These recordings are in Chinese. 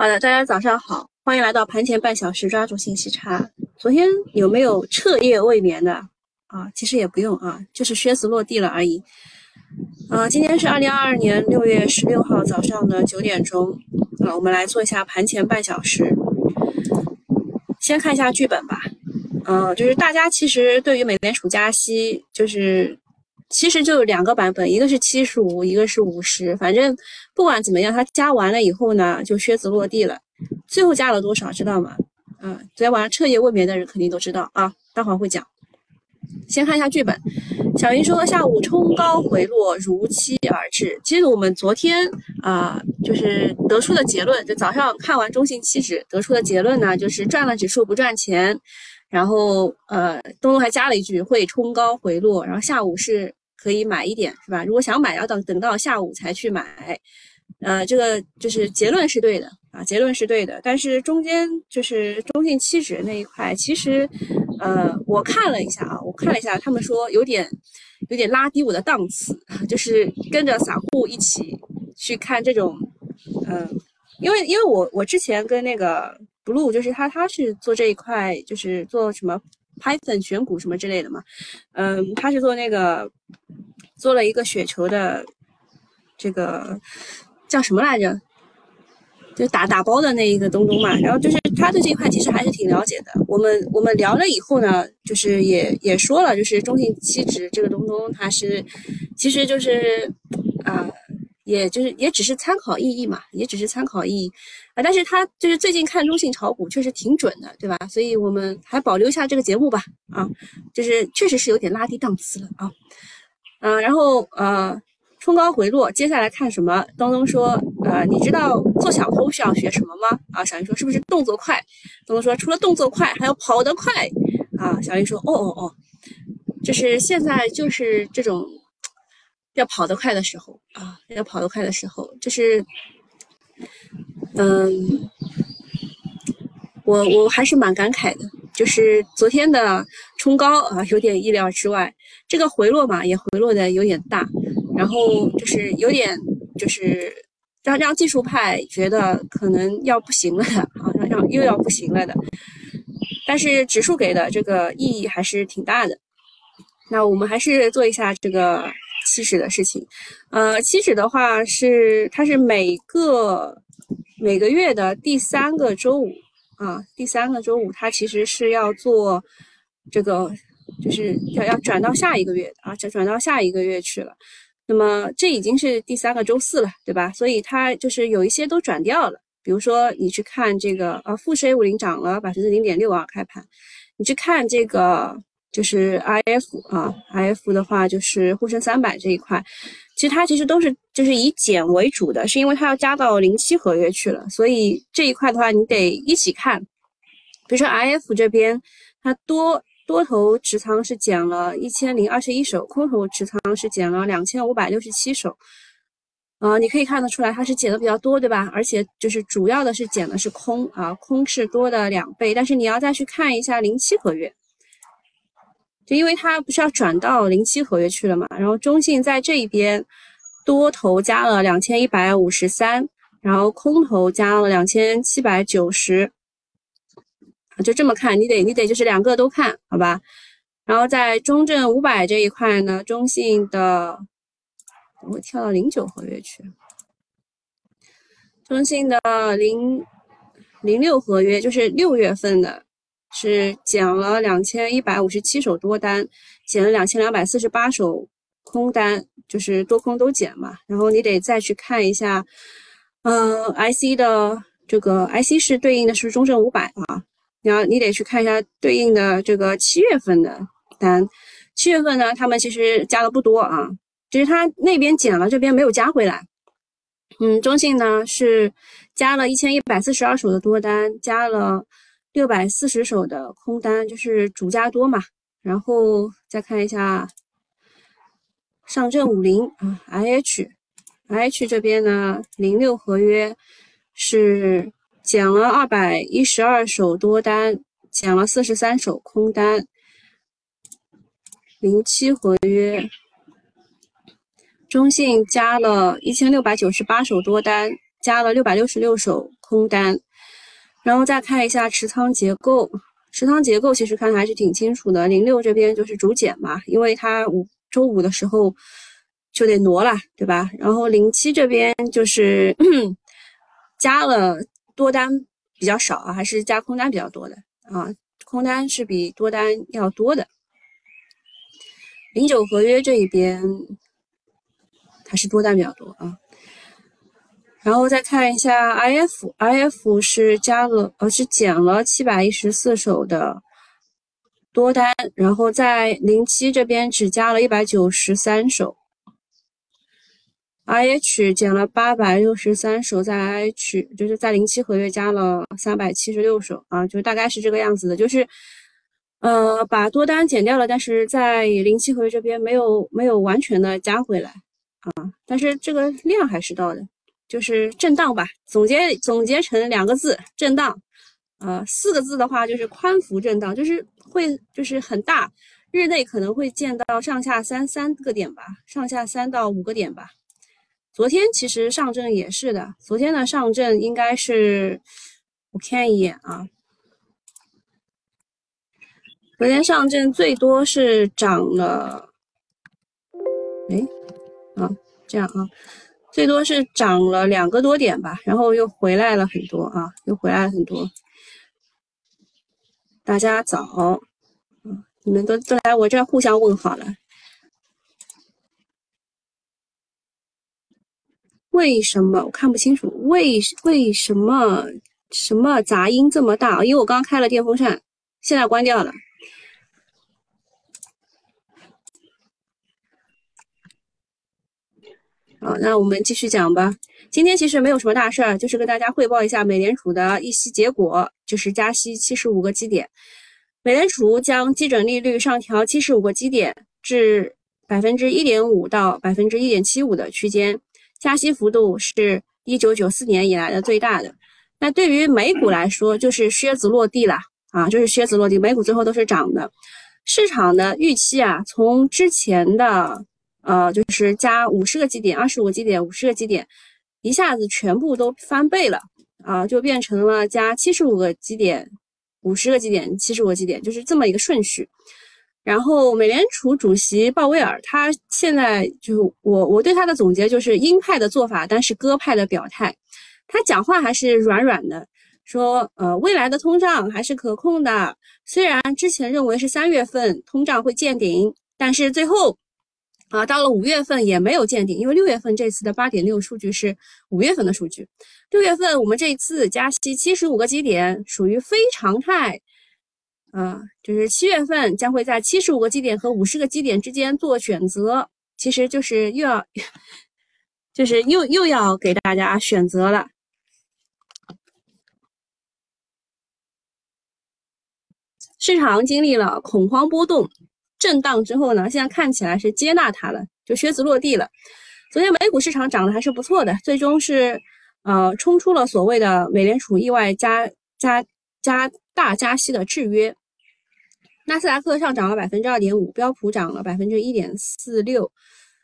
好的，大家早上好，欢迎来到盘前半小时抓住信息差。昨天有没有彻夜未眠的啊？其实也不用啊，就是靴子落地了而已。啊，今天是二零二二年六月十六号早上的九点钟啊，我们来做一下盘前半小时。先看一下剧本吧。嗯，就是大家其实对于美联储加息，就是其实就两个版本，一个是七十五，一个是五十。反正不管怎么样，它加完了以后呢，就靴子落地了。最后加了多少，知道吗？嗯，昨天晚上彻夜未眠的人肯定都知道啊。待会儿会讲。先看一下剧本。小云说下午冲高回落，如期而至。其实我们昨天啊，就是得出的结论，就早上看完中信期指得出的结论呢，就是赚了指数不赚钱。然后，呃，东东还加了一句会冲高回落，然后下午是可以买一点，是吧？如果想买，要等等到下午才去买。呃，这个就是结论是对的啊，结论是对的。但是中间就是中信期指那一块，其实，呃，我看了一下啊，我看了一下，他们说有点有点拉低我的档次，就是跟着散户一起去看这种，嗯，因为因为我我之前跟那个。blue 就是他，他是做这一块，就是做什么 Python 选股什么之类的嘛。嗯，他是做那个做了一个雪球的这个叫什么来着？就打打包的那一个东东嘛。然后就是他对这一块其实还是挺了解的。我们我们聊了以后呢，就是也也说了，就是中性期指这个东东，它是其实就是啊。也就是也只是参考意义嘛，也只是参考意义啊。但是他就是最近看中性炒股确实挺准的，对吧？所以我们还保留一下这个节目吧。啊，就是确实是有点拉低档次了啊。嗯，然后呃，冲高回落，接下来看什么？东东说，呃，你知道做小偷需要学什么吗？啊，小云说是不是动作快？东东说除了动作快，还要跑得快。啊，小云说哦哦哦，就是现在就是这种。要跑得快的时候啊，要跑得快的时候，就是，嗯，我我还是蛮感慨的，就是昨天的冲高啊，有点意料之外，这个回落嘛，也回落的有点大，然后就是有点就是让让技术派觉得可能要不行了，好像要又要不行了的，但是指数给的这个意义还是挺大的，那我们还是做一下这个。期指的事情，呃，期指的话是它是每个每个月的第三个周五啊，第三个周五它其实是要做这个，就是要要转到下一个月啊，转转到下一个月去了。那么这已经是第三个周四了，对吧？所以它就是有一些都转掉了，比如说你去看这个啊，富时 A 五零涨了百分之零点六啊，开盘，你去看这个。就是 I F 啊，I F 的话就是沪深三百这一块，其实它其实都是就是以减为主的，是因为它要加到零七合约去了，所以这一块的话你得一起看。比如说 I F 这边，它多多头持仓是减了一千零二十一手，空头持仓是减了两千五百六十七手，啊，你可以看得出来它是减的比较多，对吧？而且就是主要的是减的是空啊，空是多的两倍，但是你要再去看一下零七合约。就因为它不是要转到零七合约去了嘛，然后中信在这一边多头加了两千一百五十三，然后空头加了两千七百九十，就这么看，你得你得就是两个都看好吧。然后在中证五百这一块呢，中信的我跳到零九合约去，中信的零零六合约就是六月份的。是减了两千一百五十七手多单，减了两千两百四十八手空单，就是多空都减嘛。然后你得再去看一下，嗯，IC 的这个 IC 是对应的是中证五百啊，你要你得去看一下对应的这个七月份的单。七月份呢，他们其实加的不多啊，就是他那边减了，这边没有加回来。嗯，中信呢是加了一千一百四十二手的多单，加了。六百四十手的空单就是主加多嘛，然后再看一下上证五零啊，IH，IH 这边呢，零六合约是减了二百一十二手多单，减了四十三手空单，零七合约中信加了一千六百九十八手多单，加了六百六十六手空单。然后再看一下持仓结构，持仓结构其实看还是挺清楚的。零六这边就是主减嘛，因为它五周五的时候就得挪了，对吧？然后零七这边就是 加了多单比较少啊，还是加空单比较多的啊？空单是比多单要多的。零九合约这一边还是多单比较多啊。然后再看一下 I F，I F 是加了，呃，是减了七百一十四手的多单，然后在零七这边只加了一百九十三手。I H 减了八百六十三手，在 I H 就是在零七合约加了三百七十六手啊，就大概是这个样子的，就是呃把多单减掉了，但是在零七合约这边没有没有完全的加回来啊，但是这个量还是到的。就是震荡吧，总结总结成两个字，震荡。呃，四个字的话就是宽幅震荡，就是会就是很大，日内可能会见到上下三三个点吧，上下三到五个点吧。昨天其实上证也是的，昨天的上证应该是，我看一眼啊，昨天上证最多是涨了，哎，啊，这样啊。最多是涨了两个多点吧，然后又回来了很多啊，又回来了很多。大家早，嗯，你们都都来我这互相问好了。为什么我看不清楚？为为什么什么杂音这么大？因为我刚开了电风扇，现在关掉了。好，那我们继续讲吧。今天其实没有什么大事儿，就是跟大家汇报一下美联储的议息结果，就是加息七十五个基点。美联储将基准利率上调七十五个基点至百分之一点五到百分之一点七五的区间，加息幅度是一九九四年以来的最大的。那对于美股来说，就是靴子落地了啊，就是靴子落地，美股最后都是涨的。市场的预期啊，从之前的。呃，就是加五十个基点、二十五个基点、五十个基点，一下子全部都翻倍了啊，就变成了加七十五个基点、五十个基点、七十五个基点，就是这么一个顺序。然后美联储主席鲍威尔他现在就我我对他的总结就是鹰派的做法，但是鸽派的表态。他讲话还是软软的，说呃未来的通胀还是可控的，虽然之前认为是三月份通胀会见顶，但是最后。啊，到了五月份也没有见顶，因为六月份这次的八点六数据是五月份的数据。六月份我们这一次加息七十五个基点属于非常态，啊，就是七月份将会在七十五个基点和五十个基点之间做选择，其实就是又要，就是又又要给大家选择了。市场经历了恐慌波动。震荡之后呢，现在看起来是接纳它了，就靴子落地了。昨天美股市场涨得还是不错的，最终是呃冲出了所谓的美联储意外加加加大加息的制约。纳斯达克上涨了百分之二点五，标普涨了百分之一点四六，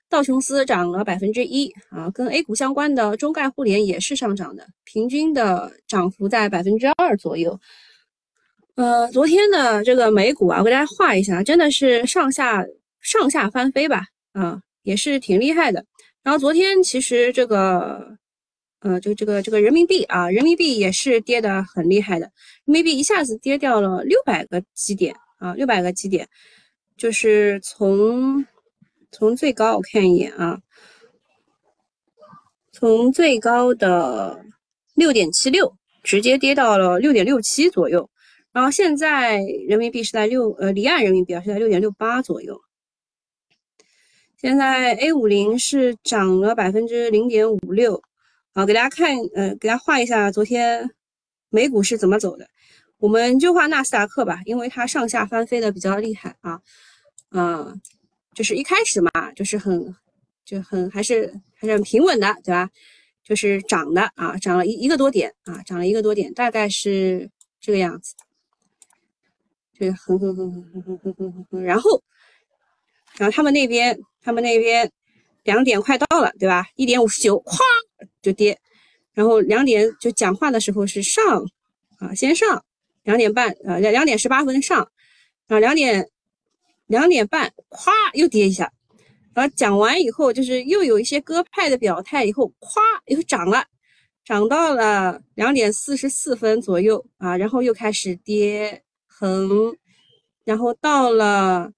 道琼斯涨了百分之一啊。跟 A 股相关的中概互联也是上涨的，平均的涨幅在百分之二左右。呃，昨天的这个美股啊，我给大家画一下，真的是上下上下翻飞吧，啊，也是挺厉害的。然后昨天其实这个，呃，这个这个这个人民币啊，人民币也是跌的很厉害的，人民币一下子跌掉了六百个基点啊，六百个基点，就是从从最高我看一眼啊，从最高的六点七六直接跌到了六点六七左右。然后现在人民币是在六呃离岸人民币啊是在六点六八左右。现在 A 五零是涨了百分之零点五六。好，给大家看，呃，给大家画一下昨天美股是怎么走的。我们就画纳斯达克吧，因为它上下翻飞的比较厉害啊。嗯，就是一开始嘛，就是很就很还是还是很平稳的，对吧？就是涨的啊，涨了一一个多点啊，涨了一个多点，大概是这个样子。对，哼哼哼哼哼哼哼哼哼，然后，然后他们那边，他们那边两点快到了，对吧？一点五十九，咵就跌，然后两点就讲话的时候是上啊，先上两点半啊，两两点十八分上，然后两点两点半咵又跌一下，然后讲完以后就是又有一些鸽派的表态，以后咵又涨了，涨到了两点四十四分左右啊，然后又开始跌横，然后到了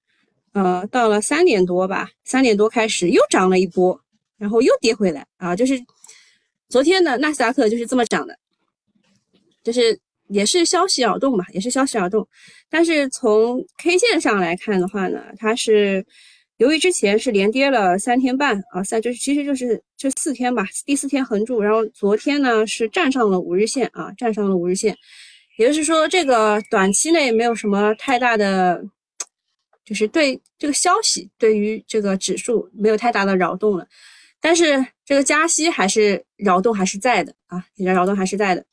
呃到了三点多吧，三点多开始又涨了一波，然后又跌回来啊，就是。昨天的纳斯达克就是这么涨的，就是也是消息扰动嘛，也是消息扰动。但是从 K 线上来看的话呢，它是由于之前是连跌了三天半啊，三就是其实就是这四天吧，第四天横住，然后昨天呢是站上了五日线啊，站上了五日线，也就是说这个短期内没有什么太大的，就是对这个消息对于这个指数没有太大的扰动了。但是这个加息还是扰动还是在的啊，扰动还是在的。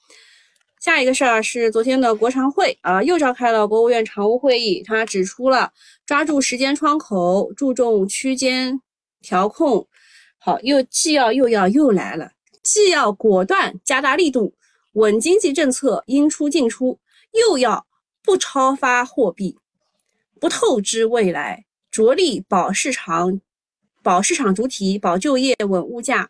下一个事儿是昨天的国常会啊，又召开了国务院常务会议，他指出了抓住时间窗口，注重区间调控。好，又既要又要又来了，既要果断加大力度稳经济政策应出尽出，又要不超发货币，不透支未来，着力保市场。保市场主体，保就业，稳物价，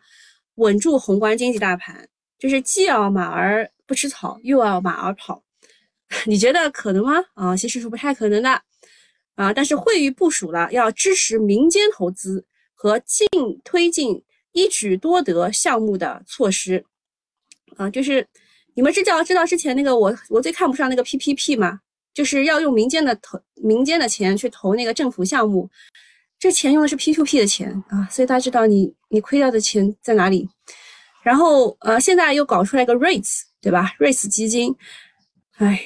稳住宏观经济大盘，就是既要马儿不吃草，又要马儿跑。你觉得可能吗？啊，其实是不太可能的啊。但是会议部署了要支持民间投资和进推进一举多得项目的措施啊。就是你们知道知道之前那个我我最看不上那个 PPP 吗？就是要用民间的投民间的钱去投那个政府项目。这钱用的是 P to P 的钱啊，所以大家知道你你亏掉的钱在哪里。然后呃，现在又搞出来一个 REITs，对吧？REITs 基金，哎，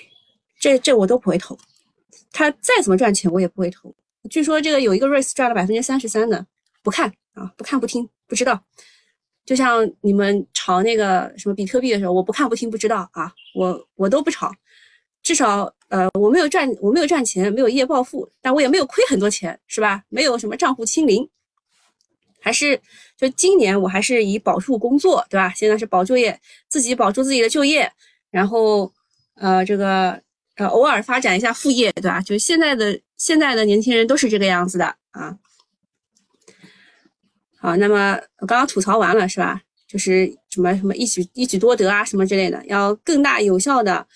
这这我都不会投。他再怎么赚钱，我也不会投。据说这个有一个 REITs 赚了百分之三十三的，不看啊，不看不听不知道。就像你们炒那个什么比特币的时候，我不看不听不知道啊，我我都不炒，至少。呃，我没有赚，我没有赚钱，没有一夜暴富，但我也没有亏很多钱，是吧？没有什么账户清零，还是就今年我还是以保住工作，对吧？现在是保就业，自己保住自己的就业，然后呃，这个呃，偶尔发展一下副业，对吧？就现在的现在的年轻人都是这个样子的啊。好，那么我刚刚吐槽完了，是吧？就是什么什么一举一举多得啊，什么之类的，要更大有效的。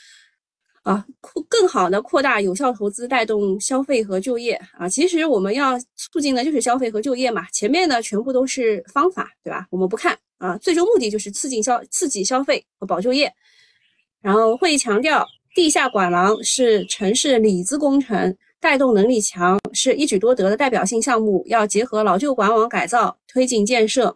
啊，扩更好的扩大有效投资，带动消费和就业啊！其实我们要促进的就是消费和就业嘛。前面的全部都是方法，对吧？我们不看啊，最终目的就是刺激消刺激消费和保就业。然后会议强调，地下管廊是城市里子工程，带动能力强，是一举多得的代表性项目，要结合老旧管网改造，推进建设。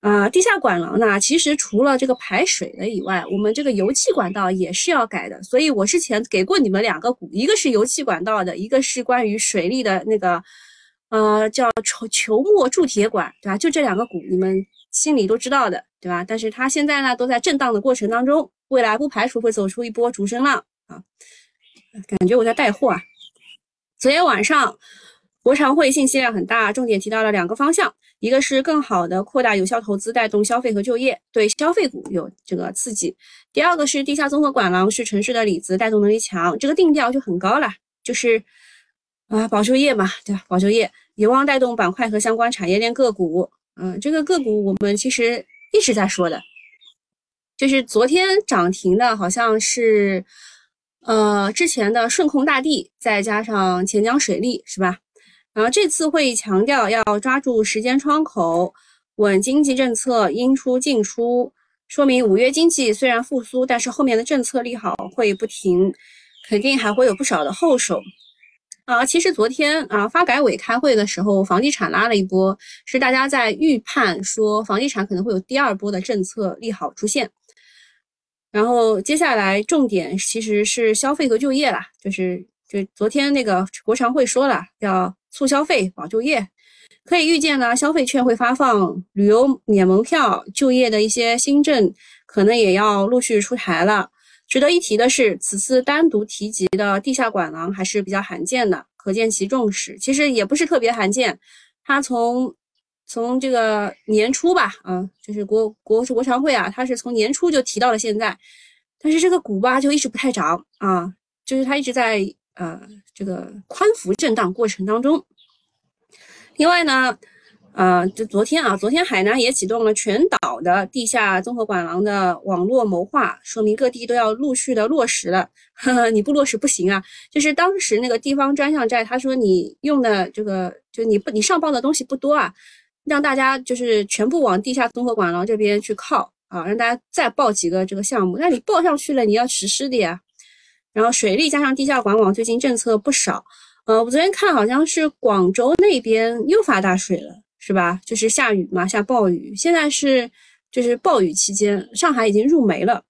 啊，地下管廊呢，其实除了这个排水的以外，我们这个油气管道也是要改的。所以我之前给过你们两个股，一个是油气管道的，一个是关于水利的那个，呃，叫球球墨铸铁管，对吧？就这两个股，你们心里都知道的，对吧？但是它现在呢，都在震荡的过程当中，未来不排除会走出一波主升浪啊。感觉我在带货啊。昨天晚上。国常会信息量很大，重点提到了两个方向，一个是更好的扩大有效投资，带动消费和就业，对消费股有这个刺激；第二个是地下综合管廊是城市的里子，带动能力强，这个定调就很高了，就是啊保就业嘛，对吧？保就业有望带动板块和相关产业链个股。嗯，这个个股我们其实一直在说的，就是昨天涨停的好像是呃之前的顺控大地，再加上钱江水利，是吧？然后这次会议强调要抓住时间窗口，稳经济政策应出尽出，说明五月经济虽然复苏，但是后面的政策利好会不停，肯定还会有不少的后手。啊，其实昨天啊发改委开会的时候，房地产拉了一波，是大家在预判说房地产可能会有第二波的政策利好出现。然后接下来重点其实是消费和就业啦，就是就昨天那个国常会说了要。促消费保就业，可以预见呢，消费券会发放，旅游免门票，就业的一些新政可能也要陆续出台了。值得一提的是，此次单独提及的地下管廊还是比较罕见的，可见其重视。其实也不是特别罕见，它从从这个年初吧，啊，就是国国国常会啊，它是从年初就提到了现在，但是这个股吧就一直不太涨啊，就是它一直在呃这个宽幅震荡过程当中。另外呢。呃，就昨天啊，昨天海南也启动了全岛的地下综合管廊的网络谋划，说明各地都要陆续的落实了。呵呵，你不落实不行啊。就是当时那个地方专项债，他说你用的这个，就你不你上报的东西不多啊，让大家就是全部往地下综合管廊这边去靠啊，让大家再报几个这个项目。那你报上去了，你要实施的呀。然后水利加上地下管网，最近政策不少。呃，我昨天看好像是广州那边又发大水了。是吧？就是下雨嘛，下暴雨。现在是就是暴雨期间，上海已经入梅了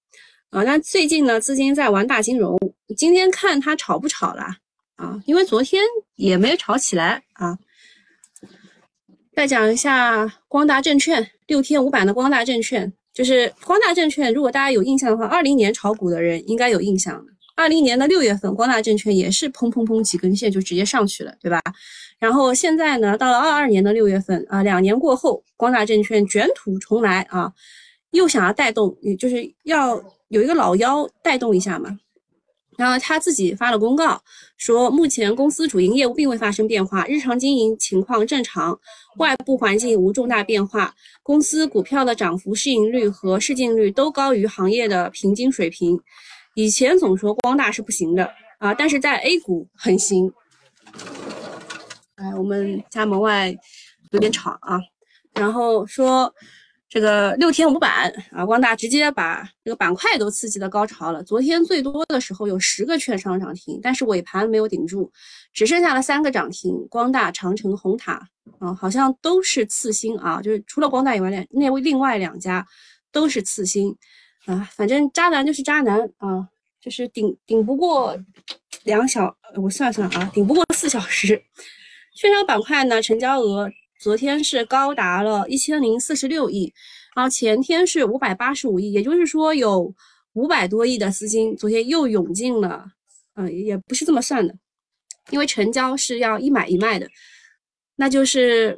啊。那最近呢，资金在玩大金融。今天看它炒不炒了啊？因为昨天也没炒起来啊。再讲一下光大证券六天五板的光大证券，就是光大证券。如果大家有印象的话，二零年炒股的人应该有印象的。二零年的六月份，光大证券也是砰砰砰几根线就直接上去了，对吧？然后现在呢，到了二二年的六月份啊，两年过后，光大证券卷土重来啊，又想要带动，也就是要有一个老妖带动一下嘛。然后他自己发了公告说，目前公司主营业务并未发生变化，日常经营情况正常，外部环境无重大变化，公司股票的涨幅、市盈率和市净率都高于行业的平均水平。以前总说光大是不行的啊，但是在 A 股很行。哎，我们家门外有点吵啊，然后说这个六天五板啊，光大直接把这个板块都刺激的高潮了。昨天最多的时候有十个券商涨停，但是尾盘没有顶住，只剩下了三个涨停。光大、长城、红塔啊，好像都是次新啊，就是除了光大以外，两那另外两家都是次新啊。反正渣男就是渣男啊，就是顶顶不过两小，我算算啊，顶不过四小时。券商板块呢，成交额昨天是高达了一千零四十六亿，然后前天是五百八十五亿，也就是说有五百多亿的资金昨天又涌进了，嗯，也不是这么算的，因为成交是要一买一卖的，那就是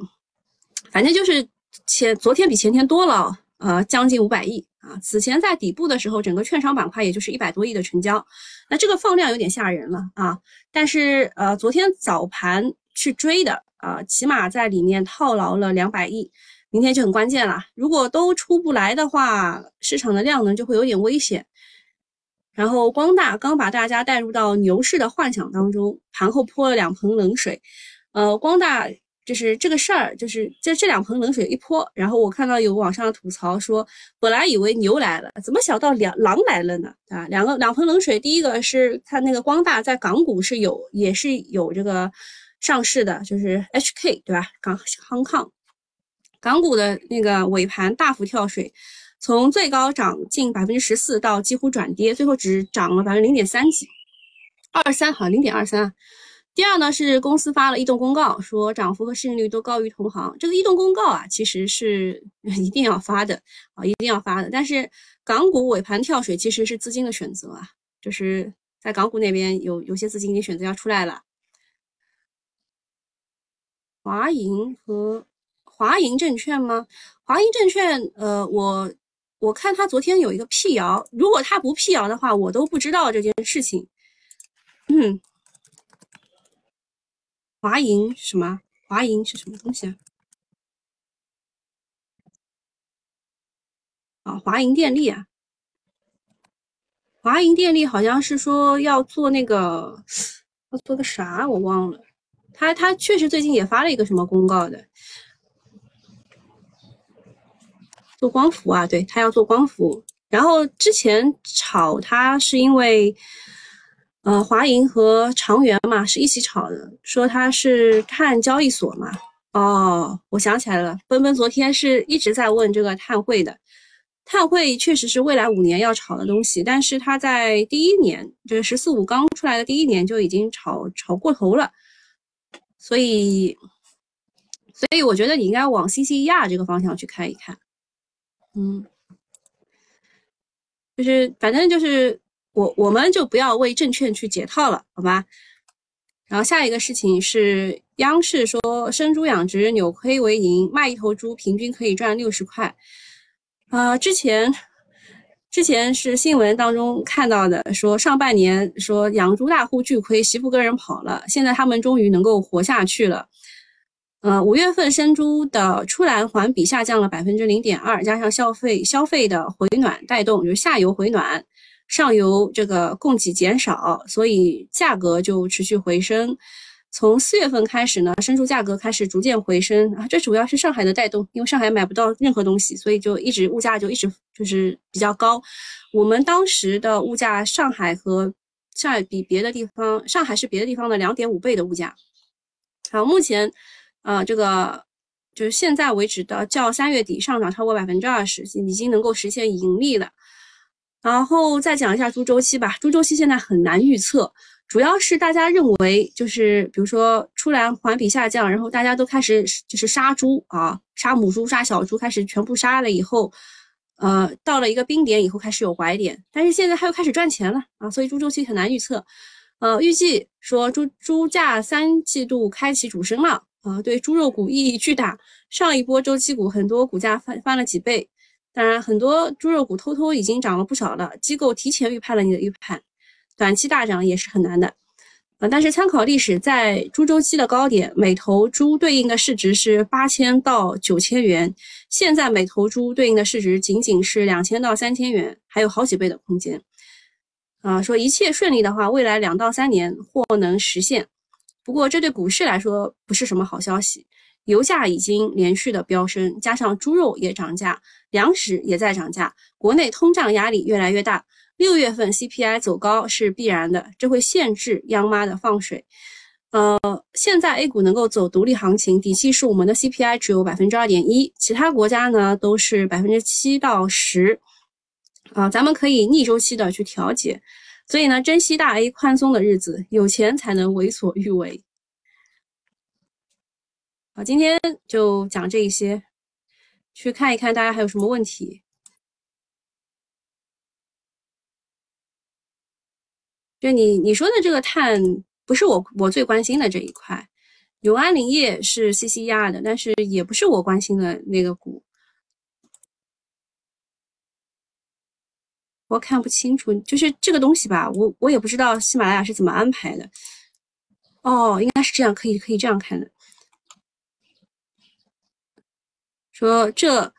反正就是前昨天比前天多了，呃，将近五百亿啊。此前在底部的时候，整个券商板块也就是一百多亿的成交，那这个放量有点吓人了啊。但是呃，昨天早盘。去追的啊，起码在里面套牢了两百亿，明天就很关键了。如果都出不来的话，市场的量能就会有点危险。然后光大刚把大家带入到牛市的幻想当中，盘后泼了两盆冷水。呃，光大就是这个事儿，就是这这两盆冷水一泼，然后我看到有网上吐槽说，本来以为牛来了，怎么想到两狼来了呢？啊，两个两盆冷水，第一个是它那个光大在港股是有，也是有这个。上市的就是 HK 对吧？港 Hong Kong 港股的那个尾盘大幅跳水，从最高涨近百分之十四到几乎转跌，最后只涨了百分之零点三几，二三好像零点二三。第二呢是公司发了异动公告，说涨幅和市盈率都高于同行。这个异动公告啊，其实是 一定要发的啊，一定要发的。但是港股尾盘跳水其实是资金的选择啊，就是在港股那边有有些资金已经选择要出来了。华银和华银证券吗？华银证券，呃，我我看他昨天有一个辟谣，如果他不辟谣的话，我都不知道这件事情。嗯，华银什么？华银是什么东西啊？啊，华银电力啊，华银电力好像是说要做那个，要做个啥，我忘了。他他确实最近也发了一个什么公告的，做光伏啊，对他要做光伏。然后之前炒他是因为，呃，华银和长源嘛是一起炒的，说他是碳交易所嘛。哦，我想起来了，奔奔昨天是一直在问这个碳汇的，碳汇确实是未来五年要炒的东西，但是他在第一年，就是“十四五”刚出来的第一年就已经炒炒过头了。所以，所以我觉得你应该往 CCER 这个方向去看一看，嗯，就是反正就是我我们就不要为证券去解套了，好吧？然后下一个事情是央视说生猪养殖扭亏为盈，卖一头猪平均可以赚六十块。啊，之前之前是新闻当中看到的，说上半年说养猪大户巨亏，媳妇跟人跑了，现在他们终于能够活下去了。呃，五月份生猪的出栏环比下降了百分之零点二，加上消费消费的回暖带动，就是下游回暖，上游这个供给减少，所以价格就持续回升。从四月份开始呢，生猪价格开始逐渐回升啊，这主要是上海的带动，因为上海买不到任何东西，所以就一直物价就一直就是比较高。我们当时的物价，上海和上海比别的地方，上海是别的地方的两点五倍的物价。好，目前。啊，这个就是现在为止的，较三月底上涨超过百分之二十，已经能够实现盈利了。然后再讲一下猪周期吧，猪周期现在很难预测，主要是大家认为就是比如说出栏环比下降，然后大家都开始就是杀猪啊，杀母猪、杀小猪，开始全部杀了以后，呃，到了一个冰点以后开始有拐点，但是现在它又开始赚钱了啊，所以猪周期很难预测。呃，预计说猪猪价三季度开启主升了。啊，对猪肉股意义巨大。上一波周期股很多股价翻翻了几倍，当然很多猪肉股偷偷已经涨了不少了。机构提前预判了你的预判，短期大涨也是很难的。啊，但是参考历史，在猪周期的高点，每头猪对应的市值是八千到九千元，现在每头猪对应的市值仅仅是两千到三千元，还有好几倍的空间。啊，说一切顺利的话，未来两到三年或能实现。不过，这对股市来说不是什么好消息。油价已经连续的飙升，加上猪肉也涨价，粮食也在涨价，国内通胀压力越来越大。六月份 CPI 走高是必然的，这会限制央妈的放水。呃，现在 A 股能够走独立行情，底气是我们的 CPI 只有百分之二点一，其他国家呢都是百分之七到十。啊，咱们可以逆周期的去调节。所以呢，珍惜大 A 宽松的日子，有钱才能为所欲为。好，今天就讲这一些，去看一看大家还有什么问题。就你你说的这个碳，不是我我最关心的这一块。永安林业是 CCR 的，但是也不是我关心的那个股。我看不清楚，就是这个东西吧，我我也不知道喜马拉雅是怎么安排的。哦，应该是这样，可以可以这样看的。说这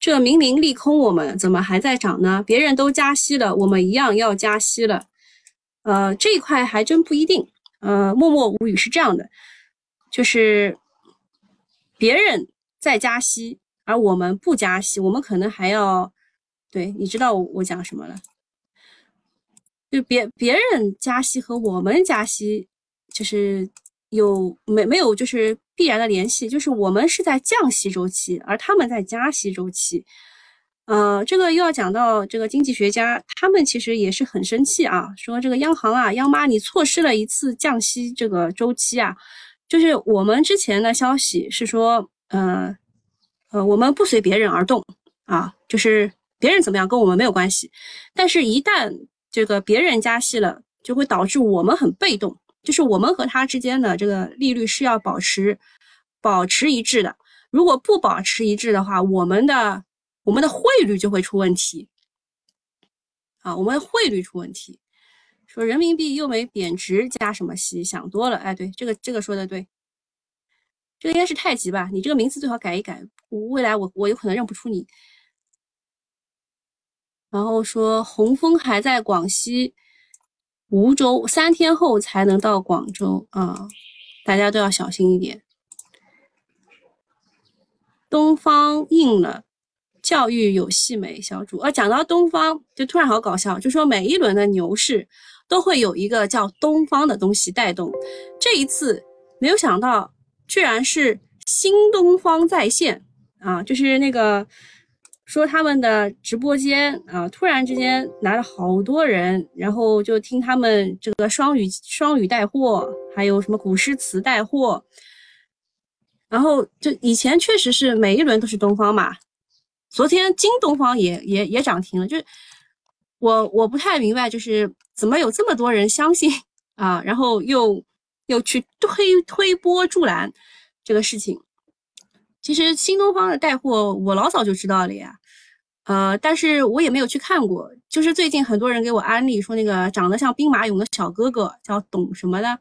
这明明利空，我们怎么还在涨呢？别人都加息了，我们一样要加息了。呃，这一块还真不一定。呃，默默无语是这样的，就是别人在加息，而我们不加息，我们可能还要。对，你知道我我讲什么了？就别别人加息和我们加息，就是有没没有就是必然的联系？就是我们是在降息周期，而他们在加息周期。呃，这个又要讲到这个经济学家，他们其实也是很生气啊，说这个央行啊，央妈你错失了一次降息这个周期啊。就是我们之前的消息是说，呃呃，我们不随别人而动啊，就是。别人怎么样跟我们没有关系，但是，一旦这个别人加息了，就会导致我们很被动，就是我们和他之间的这个利率是要保持保持一致的。如果不保持一致的话，我们的我们的汇率就会出问题啊，我们汇率出问题。说人民币又没贬值，加什么息？想多了。哎，对，这个这个说的对，这个应该是太极吧？你这个名字最好改一改，未来我我有可能认不出你。然后说洪峰还在广西梧州，三天后才能到广州啊，大家都要小心一点。东方应了，教育有戏没？小主啊，讲到东方就突然好搞笑，就说每一轮的牛市都会有一个叫东方的东西带动，这一次没有想到居然是新东方在线啊，就是那个。说他们的直播间啊，突然之间来了好多人，然后就听他们这个双语双语带货，还有什么古诗词带货，然后就以前确实是每一轮都是东方嘛，昨天京东方也也也涨停了，就我我不太明白，就是怎么有这么多人相信啊，然后又又去推推波助澜这个事情。其实新东方的带货我老早就知道了呀，呃，但是我也没有去看过。就是最近很多人给我安利说那个长得像兵马俑的小哥哥叫董什么的。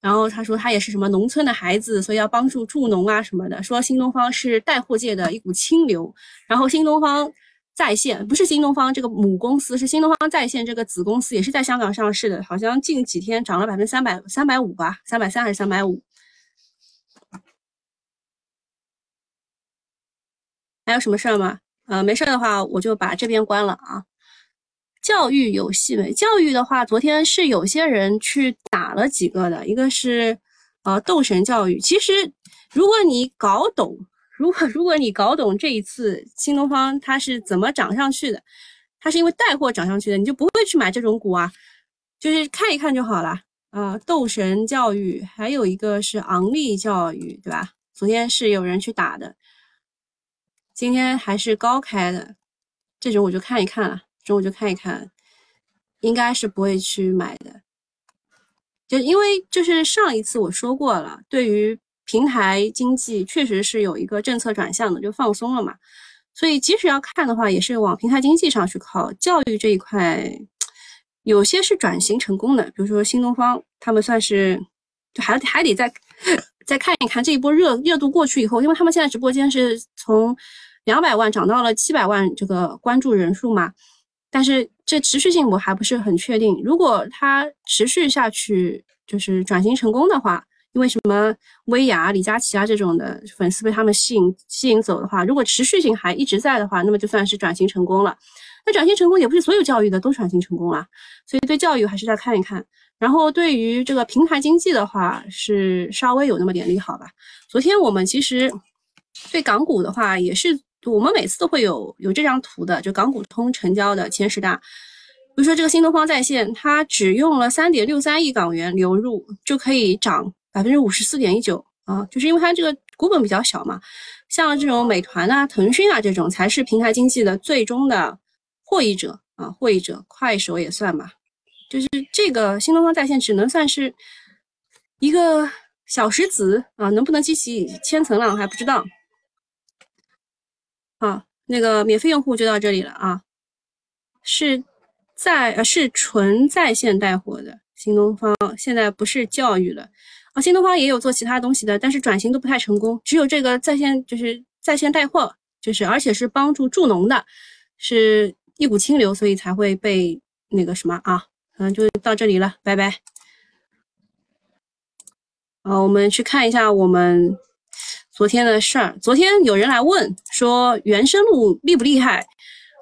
然后他说他也是什么农村的孩子，所以要帮助助农啊什么的。说新东方是带货界的一股清流。然后新东方在线不是新东方这个母公司，是新东方在线这个子公司，也是在香港上市的。好像近几天涨了百分之三百三百五吧，三百三还是三百五？还有什么事儿吗？呃，没事儿的话我就把这边关了啊。教育有戏没？教育的话，昨天是有些人去打了几个的，一个是呃斗神教育。其实如果你搞懂，如果如果你搞懂这一次新东方它是怎么涨上去的，它是因为带货涨上去的，你就不会去买这种股啊，就是看一看就好了啊。斗神教育还有一个是昂立教育，对吧？昨天是有人去打的，今天还是高开的，这种我就看一看了。中午就看一看，应该是不会去买的，就因为就是上一次我说过了，对于平台经济确实是有一个政策转向的，就放松了嘛，所以即使要看的话，也是往平台经济上去靠。教育这一块，有些是转型成功的，比如说新东方，他们算是就还还得再 再看一看这一波热热度过去以后，因为他们现在直播间是从两百万涨到了七百万这个关注人数嘛。但是这持续性我还不是很确定。如果它持续下去，就是转型成功的话，因为什么薇娅、李佳琦啊这种的粉丝被他们吸引吸引走的话，如果持续性还一直在的话，那么就算是转型成功了。那转型成功也不是所有教育的都转型成功了，所以对教育还是再看一看。然后对于这个平台经济的话，是稍微有那么点利好吧。昨天我们其实对港股的话也是。我们每次都会有有这张图的，就港股通成交的前十大。比如说这个新东方在线，它只用了三点六三亿港元流入，就可以涨百分之五十四点一九啊，就是因为它这个股本比较小嘛。像这种美团啊、腾讯啊这种，才是平台经济的最终的获益者啊，获益者。快手也算吧，就是这个新东方在线只能算是一个小石子啊，能不能激起千层浪还不知道。好，那个免费用户就到这里了啊，是在呃是纯在线带货的新东方，现在不是教育了啊。新东方也有做其他东西的，但是转型都不太成功，只有这个在线就是在线带货，就是而且是帮助助农的，是一股清流，所以才会被那个什么啊，嗯，就到这里了，拜拜。好，我们去看一下我们。昨天的事儿，昨天有人来问说原生路厉不厉害？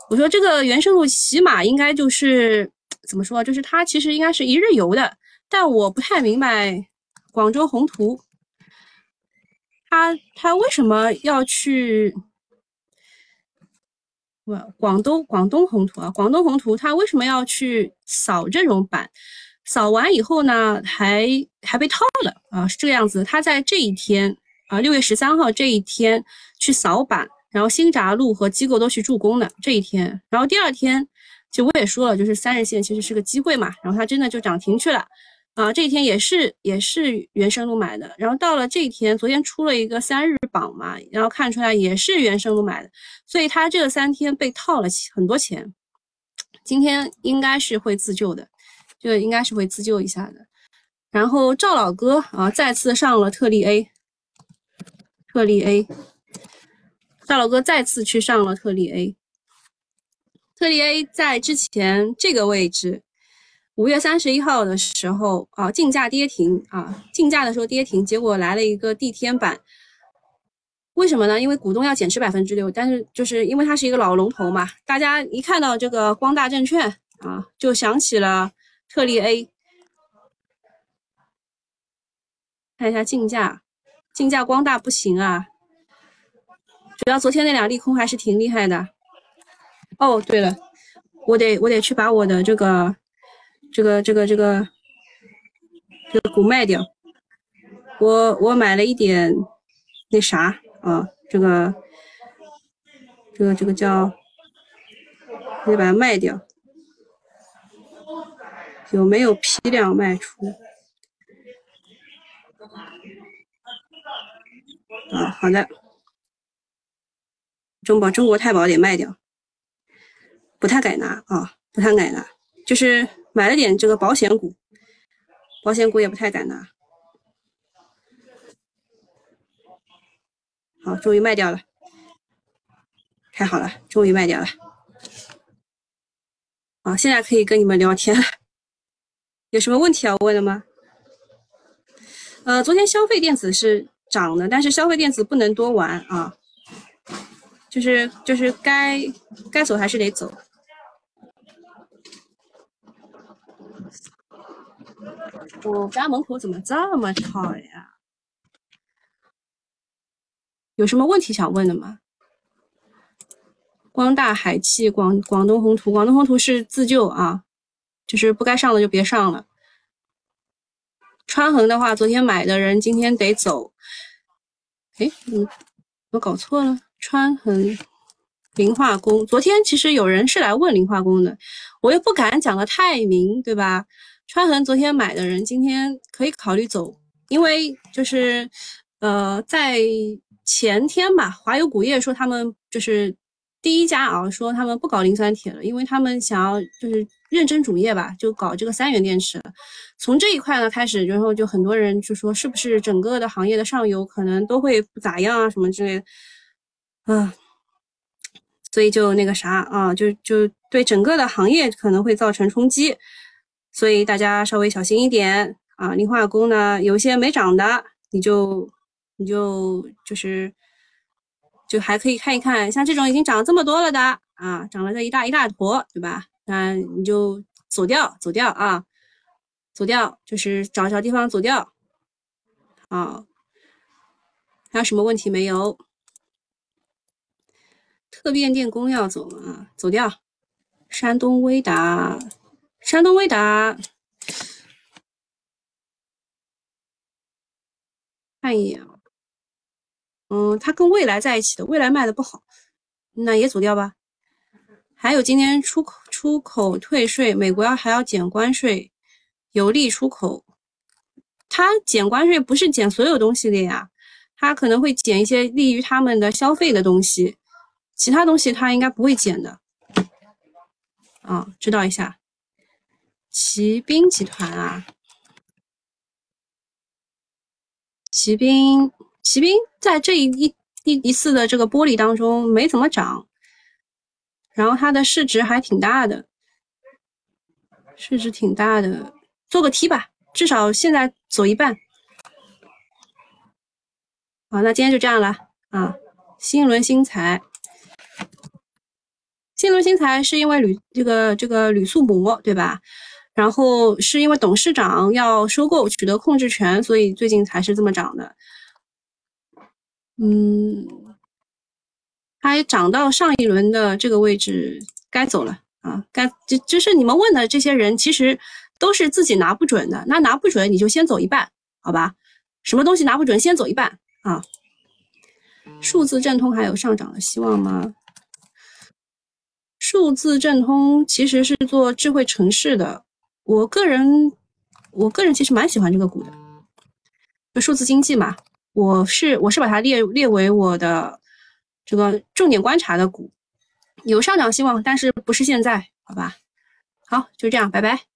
我说这个原生路起码应该就是怎么说，就是它其实应该是一日游的，但我不太明白广州宏图，他他为什么要去？广，广东广东宏图啊，广东宏图他为什么要去扫这种板？扫完以后呢，还还被套了啊？是这个样子，他在这一天。啊，六月十三号这一天去扫板，然后新闸路和机构都去助攻的这一天，然后第二天，就我也说了，就是三日线其实是个机会嘛，然后它真的就涨停去了，啊，这一天也是也是原生路买的，然后到了这一天，昨天出了一个三日榜嘛，然后看出来也是原生路买的，所以它这三天被套了很多钱，今天应该是会自救的，就应该是会自救一下的，然后赵老哥啊再次上了特例 A。特例 A，大老哥再次去上了特例 A。特例 A 在之前这个位置，五月三十一号的时候啊，竞价跌停啊，竞价的时候跌停，结果来了一个地天板。为什么呢？因为股东要减持百分之六，但是就是因为它是一个老龙头嘛，大家一看到这个光大证券啊，就想起了特例 A。看一下竞价。竞价光大不行啊，主要昨天那两利空还是挺厉害的。哦，对了，我得我得去把我的这个这个这个这个这个股卖掉。我我买了一点那啥啊，这个这个这个叫，得把它卖掉。有没有批量卖出？啊，好的。中保中国太保得卖掉，不太敢拿啊，不太敢拿，就是买了点这个保险股，保险股也不太敢拿。好，终于卖掉了，太好了，终于卖掉了。啊，现在可以跟你们聊天了，有什么问题要问的吗？呃，昨天消费电子是涨的，但是消费电子不能多玩啊。就是就是该该走还是得走。我家门口怎么这么吵呀？有什么问题想问的吗？光大海气、广广东宏图，广东宏图是自救啊，就是不该上的就别上了。川恒的话，昨天买的人今天得走。哎，嗯，我搞错了。川恒磷化工，昨天其实有人是来问磷化工的，我又不敢讲的太明，对吧？川恒昨天买的人，今天可以考虑走，因为就是呃，在前天吧，华友钴业说他们就是第一家啊，说他们不搞磷酸铁了，因为他们想要就是认真主业吧，就搞这个三元电池了。从这一块呢开始，然后就很多人就说，是不是整个的行业的上游可能都会不咋样啊，什么之类的。啊，所以就那个啥啊，就就对整个的行业可能会造成冲击，所以大家稍微小心一点啊。磷化工呢，有些没涨的，你就你就就是就还可以看一看，像这种已经涨这么多了的啊，涨了这一大一大坨，对吧？那你就走掉走掉啊，走掉就是找找地方走掉。好，还有什么问题没有？特变电工要走啊，走掉。山东威达，山东威达，看一眼。嗯，它跟未来在一起的，未来卖的不好，那也走掉吧。还有今天出口出口退税，美国要还要减关税，有利出口。它减关税不是减所有东西的呀，它可能会减一些利于他们的消费的东西。其他东西它应该不会减的，啊，知道一下。骑兵集团啊，骑兵，骑兵在这一一一一次的这个玻璃当中没怎么涨，然后它的市值还挺大的，市值挺大的，做个 T 吧，至少现在走一半。好，那今天就这样了啊，新轮新材。新轮新材是因为铝这个这个铝塑膜对吧？然后是因为董事长要收购取得控制权，所以最近才是这么涨的。嗯，它涨到上一轮的这个位置该走了啊，该就就是你们问的这些人其实都是自己拿不准的，那拿不准你就先走一半，好吧？什么东西拿不准先走一半啊？数字正通还有上涨的希望吗？数字正通其实是做智慧城市的，我个人，我个人其实蛮喜欢这个股的，就数字经济嘛，我是我是把它列列为我的这个重点观察的股，有上涨希望，但是不是现在，好吧？好，就这样，拜拜。